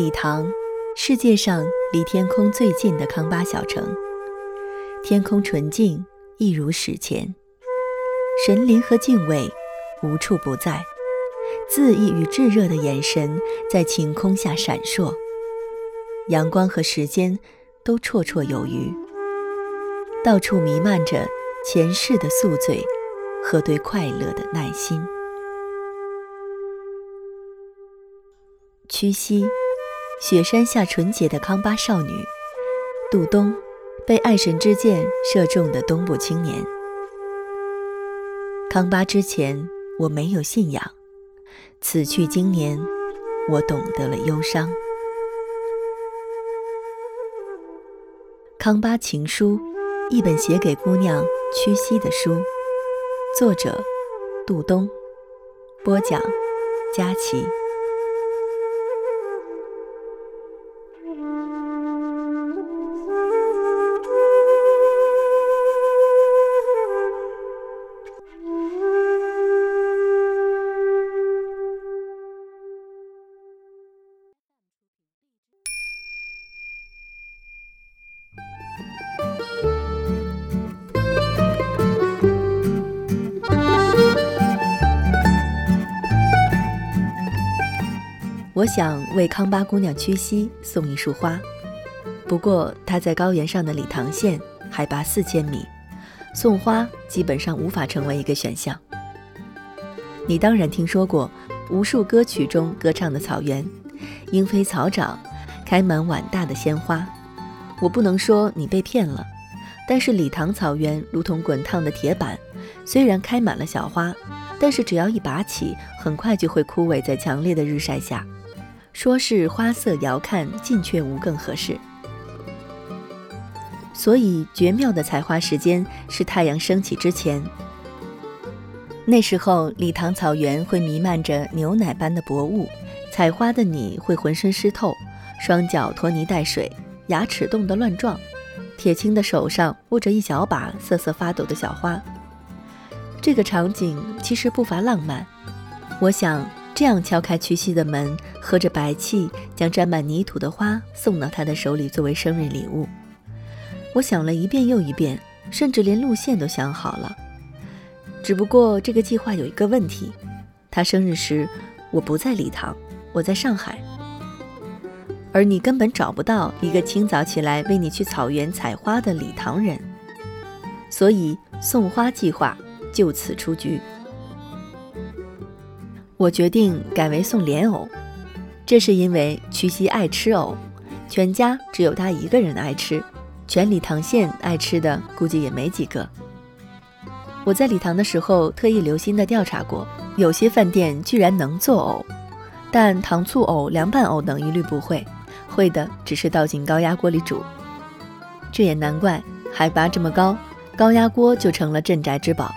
礼堂，世界上离天空最近的康巴小城。天空纯净，一如史前。神灵和敬畏无处不在，恣意与炙热的眼神在晴空下闪烁。阳光和时间都绰绰有余，到处弥漫着前世的宿醉和对快乐的耐心。屈膝，雪山下纯洁的康巴少女，杜冬，被爱神之箭射中的东部青年。康巴之前，我没有信仰；此去经年，我懂得了忧伤。康巴情书，一本写给姑娘屈膝的书。作者：杜冬。播讲：佳琪。我想为康巴姑娘屈膝送一束花，不过她在高原上的理塘县，海拔四千米，送花基本上无法成为一个选项。你当然听说过无数歌曲中歌唱的草原，莺飞草长，开满碗大的鲜花。我不能说你被骗了，但是理塘草原如同滚烫的铁板，虽然开满了小花，但是只要一拔起，很快就会枯萎在强烈的日晒下。说是花色遥看，近却无更合适。所以绝妙的采花时间是太阳升起之前。那时候，礼堂草原会弥漫着牛奶般的薄雾，采花的你会浑身湿透，双脚拖泥带水，牙齿冻得乱撞，铁青的手上握着一小把瑟瑟发抖的小花。这个场景其实不乏浪漫。我想。这样敲开屈膝的门，喝着白气，将沾满泥土的花送到他的手里作为生日礼物。我想了一遍又一遍，甚至连路线都想好了。只不过这个计划有一个问题：他生日时我不在礼堂，我在上海，而你根本找不到一个清早起来为你去草原采花的礼堂人，所以送花计划就此出局。我决定改为送莲藕，这是因为曲西爱吃藕，全家只有他一个人爱吃，全礼堂县爱吃的估计也没几个。我在礼堂的时候特意留心的调查过，有些饭店居然能做藕，但糖醋藕、凉拌藕等一律不会，会的只是倒进高压锅里煮。这也难怪，海拔这么高，高压锅就成了镇宅之宝。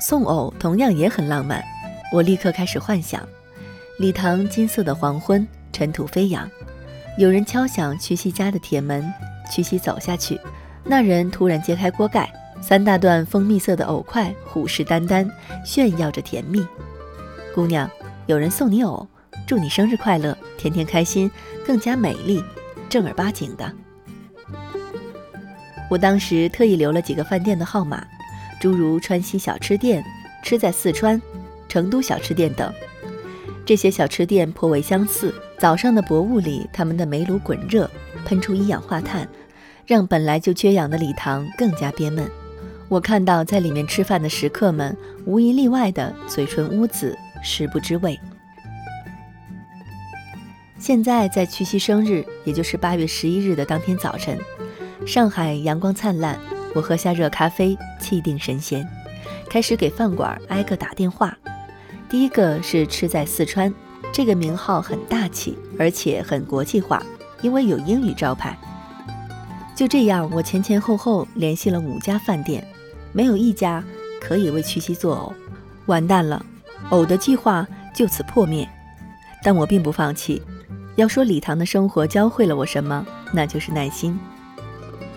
送藕同样也很浪漫。我立刻开始幻想，礼堂金色的黄昏，尘土飞扬，有人敲响屈西家的铁门，屈西走下去，那人突然揭开锅盖，三大段蜂蜜色的藕块虎视眈眈，炫耀着甜蜜。姑娘，有人送你藕，祝你生日快乐，天天开心，更加美丽，正儿八经的。我当时特意留了几个饭店的号码，诸如川西小吃店，吃在四川。成都小吃店等，这些小吃店颇为相似。早上的薄雾里，他们的煤炉滚热，喷出一氧化碳，让本来就缺氧的礼堂更加憋闷。我看到在里面吃饭的食客们，无一例外的嘴唇乌紫，食不知味。现在在屈膝生日，也就是八月十一日的当天早晨，上海阳光灿烂，我喝下热咖啡，气定神闲，开始给饭馆挨个打电话。第一个是吃在四川，这个名号很大气，而且很国际化，因为有英语招牌。就这样，我前前后后联系了五家饭店，没有一家可以为曲西做藕。完蛋了，藕的计划就此破灭。但我并不放弃。要说礼堂的生活教会了我什么，那就是耐心。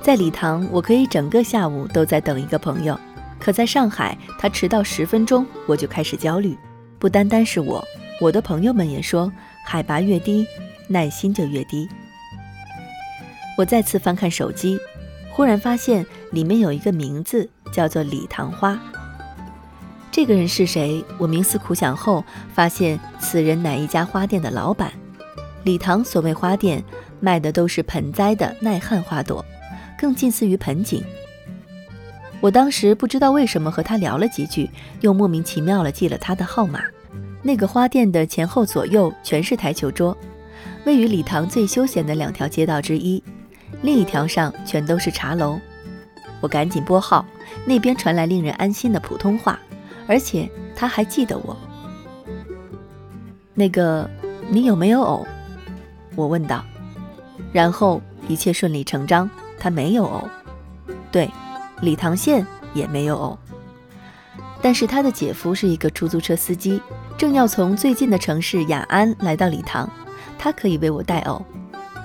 在礼堂，我可以整个下午都在等一个朋友，可在上海，他迟到十分钟，我就开始焦虑。不单单是我，我的朋友们也说，海拔越低，耐心就越低。我再次翻看手机，忽然发现里面有一个名字，叫做李唐花。这个人是谁？我冥思苦想后，发现此人乃一家花店的老板。李唐所谓花店，卖的都是盆栽的耐旱花朵，更近似于盆景。我当时不知道为什么和他聊了几句，又莫名其妙了记了他的号码。那个花店的前后左右全是台球桌，位于礼堂最休闲的两条街道之一，另一条上全都是茶楼。我赶紧拨号，那边传来令人安心的普通话。而且他还记得我。那个，你有没有偶？我问道。然后一切顺理成章，他没有偶。对，礼堂县也没有偶。但是他的姐夫是一个出租车司机，正要从最近的城市雅安来到礼堂，他可以为我带偶。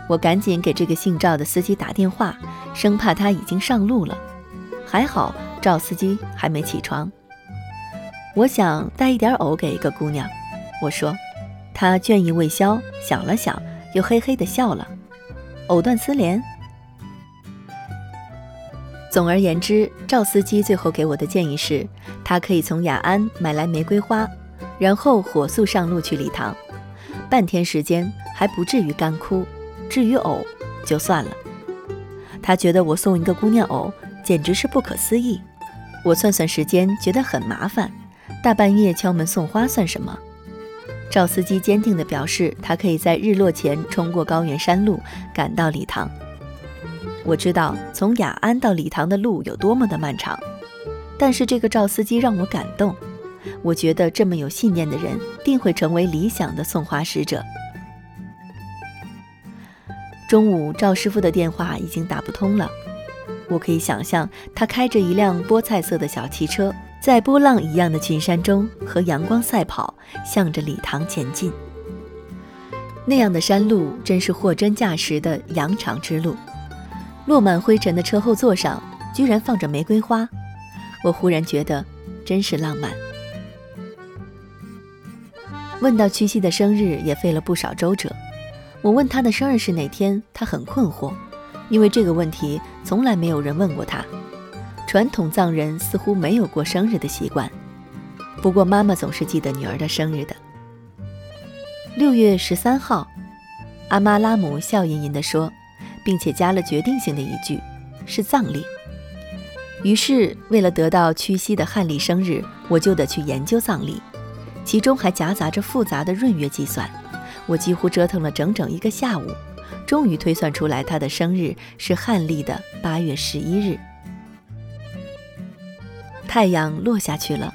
我赶紧给这个姓赵的司机打电话，生怕他已经上路了。还好赵司机还没起床。我想带一点藕给一个姑娘，我说，她倦意未消，想了想，又嘿嘿地笑了。藕断丝连。总而言之，赵司机最后给我的建议是，他可以从雅安买来玫瑰花，然后火速上路去礼堂，半天时间还不至于干枯。至于藕，就算了。他觉得我送一个姑娘藕，简直是不可思议。我算算时间，觉得很麻烦。大半夜敲门送花算什么？赵司机坚定地表示，他可以在日落前冲过高原山路赶到礼堂。我知道从雅安到礼堂的路有多么的漫长，但是这个赵司机让我感动。我觉得这么有信念的人，定会成为理想的送花使者。中午，赵师傅的电话已经打不通了。我可以想象，他开着一辆菠菜色的小汽车。在波浪一样的群山中和阳光赛跑，向着礼堂前进。那样的山路真是货真价实的羊肠之路。落满灰尘的车后座上居然放着玫瑰花，我忽然觉得真是浪漫。问到屈膝的生日，也费了不少周折。我问他的生日是哪天，他很困惑，因为这个问题从来没有人问过他。传统藏人似乎没有过生日的习惯，不过妈妈总是记得女儿的生日的。六月十三号，阿妈拉姆笑吟吟地说，并且加了决定性的一句：“是藏历。”于是，为了得到屈膝的汉历生日，我就得去研究藏历，其中还夹杂着复杂的闰月计算。我几乎折腾了整整一个下午，终于推算出来他的生日是汉历的八月十一日。太阳落下去了，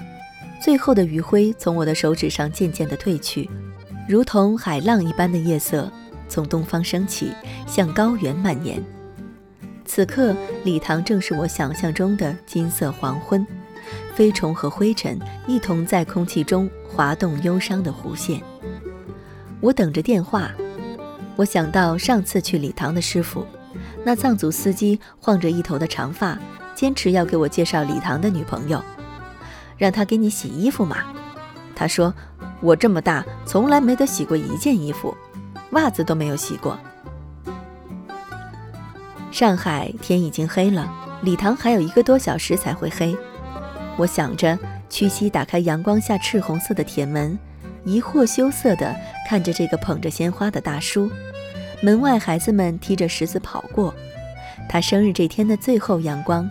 最后的余晖从我的手指上渐渐地褪去，如同海浪一般的夜色从东方升起，向高原蔓延。此刻，礼堂正是我想象中的金色黄昏，飞虫和灰尘一同在空气中滑动忧伤的弧线。我等着电话，我想到上次去礼堂的师傅，那藏族司机晃着一头的长发。坚持要给我介绍礼堂的女朋友，让他给你洗衣服嘛。他说我这么大从来没得洗过一件衣服，袜子都没有洗过。上海天已经黑了，礼堂还有一个多小时才会黑。我想着，屈膝打开阳光下赤红色的铁门，疑惑羞涩地看着这个捧着鲜花的大叔。门外孩子们踢着石子跑过，他生日这天的最后阳光。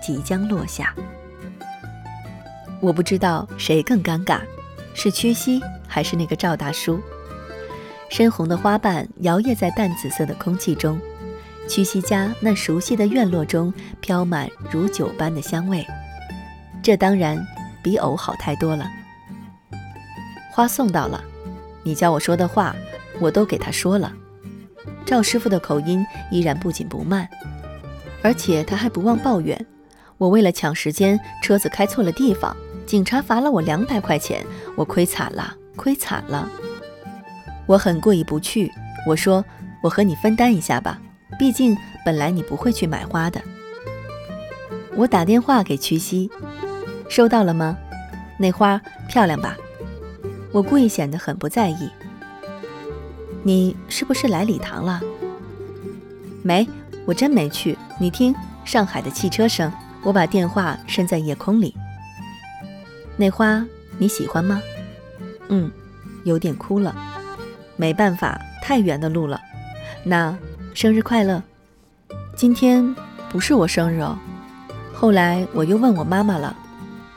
即将落下，我不知道谁更尴尬，是屈膝还是那个赵大叔。深红的花瓣摇曳在淡紫色的空气中，屈膝家那熟悉的院落中飘满如酒般的香味。这当然比藕好太多了。花送到了，你叫我说的话，我都给他说了。赵师傅的口音依然不紧不慢，而且他还不忘抱怨。我为了抢时间，车子开错了地方，警察罚了我两百块钱，我亏惨了，亏惨了。我很过意不去，我说我和你分担一下吧，毕竟本来你不会去买花的。我打电话给屈膝，收到了吗？那花漂亮吧？我故意显得很不在意。你是不是来礼堂了？没，我真没去。你听，上海的汽车声。我把电话伸在夜空里。那花你喜欢吗？嗯，有点枯了。没办法，太远的路了。那生日快乐。今天不是我生日哦。后来我又问我妈妈了，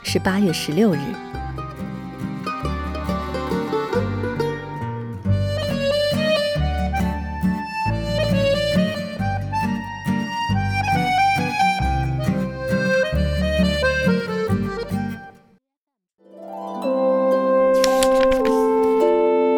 是八月十六日。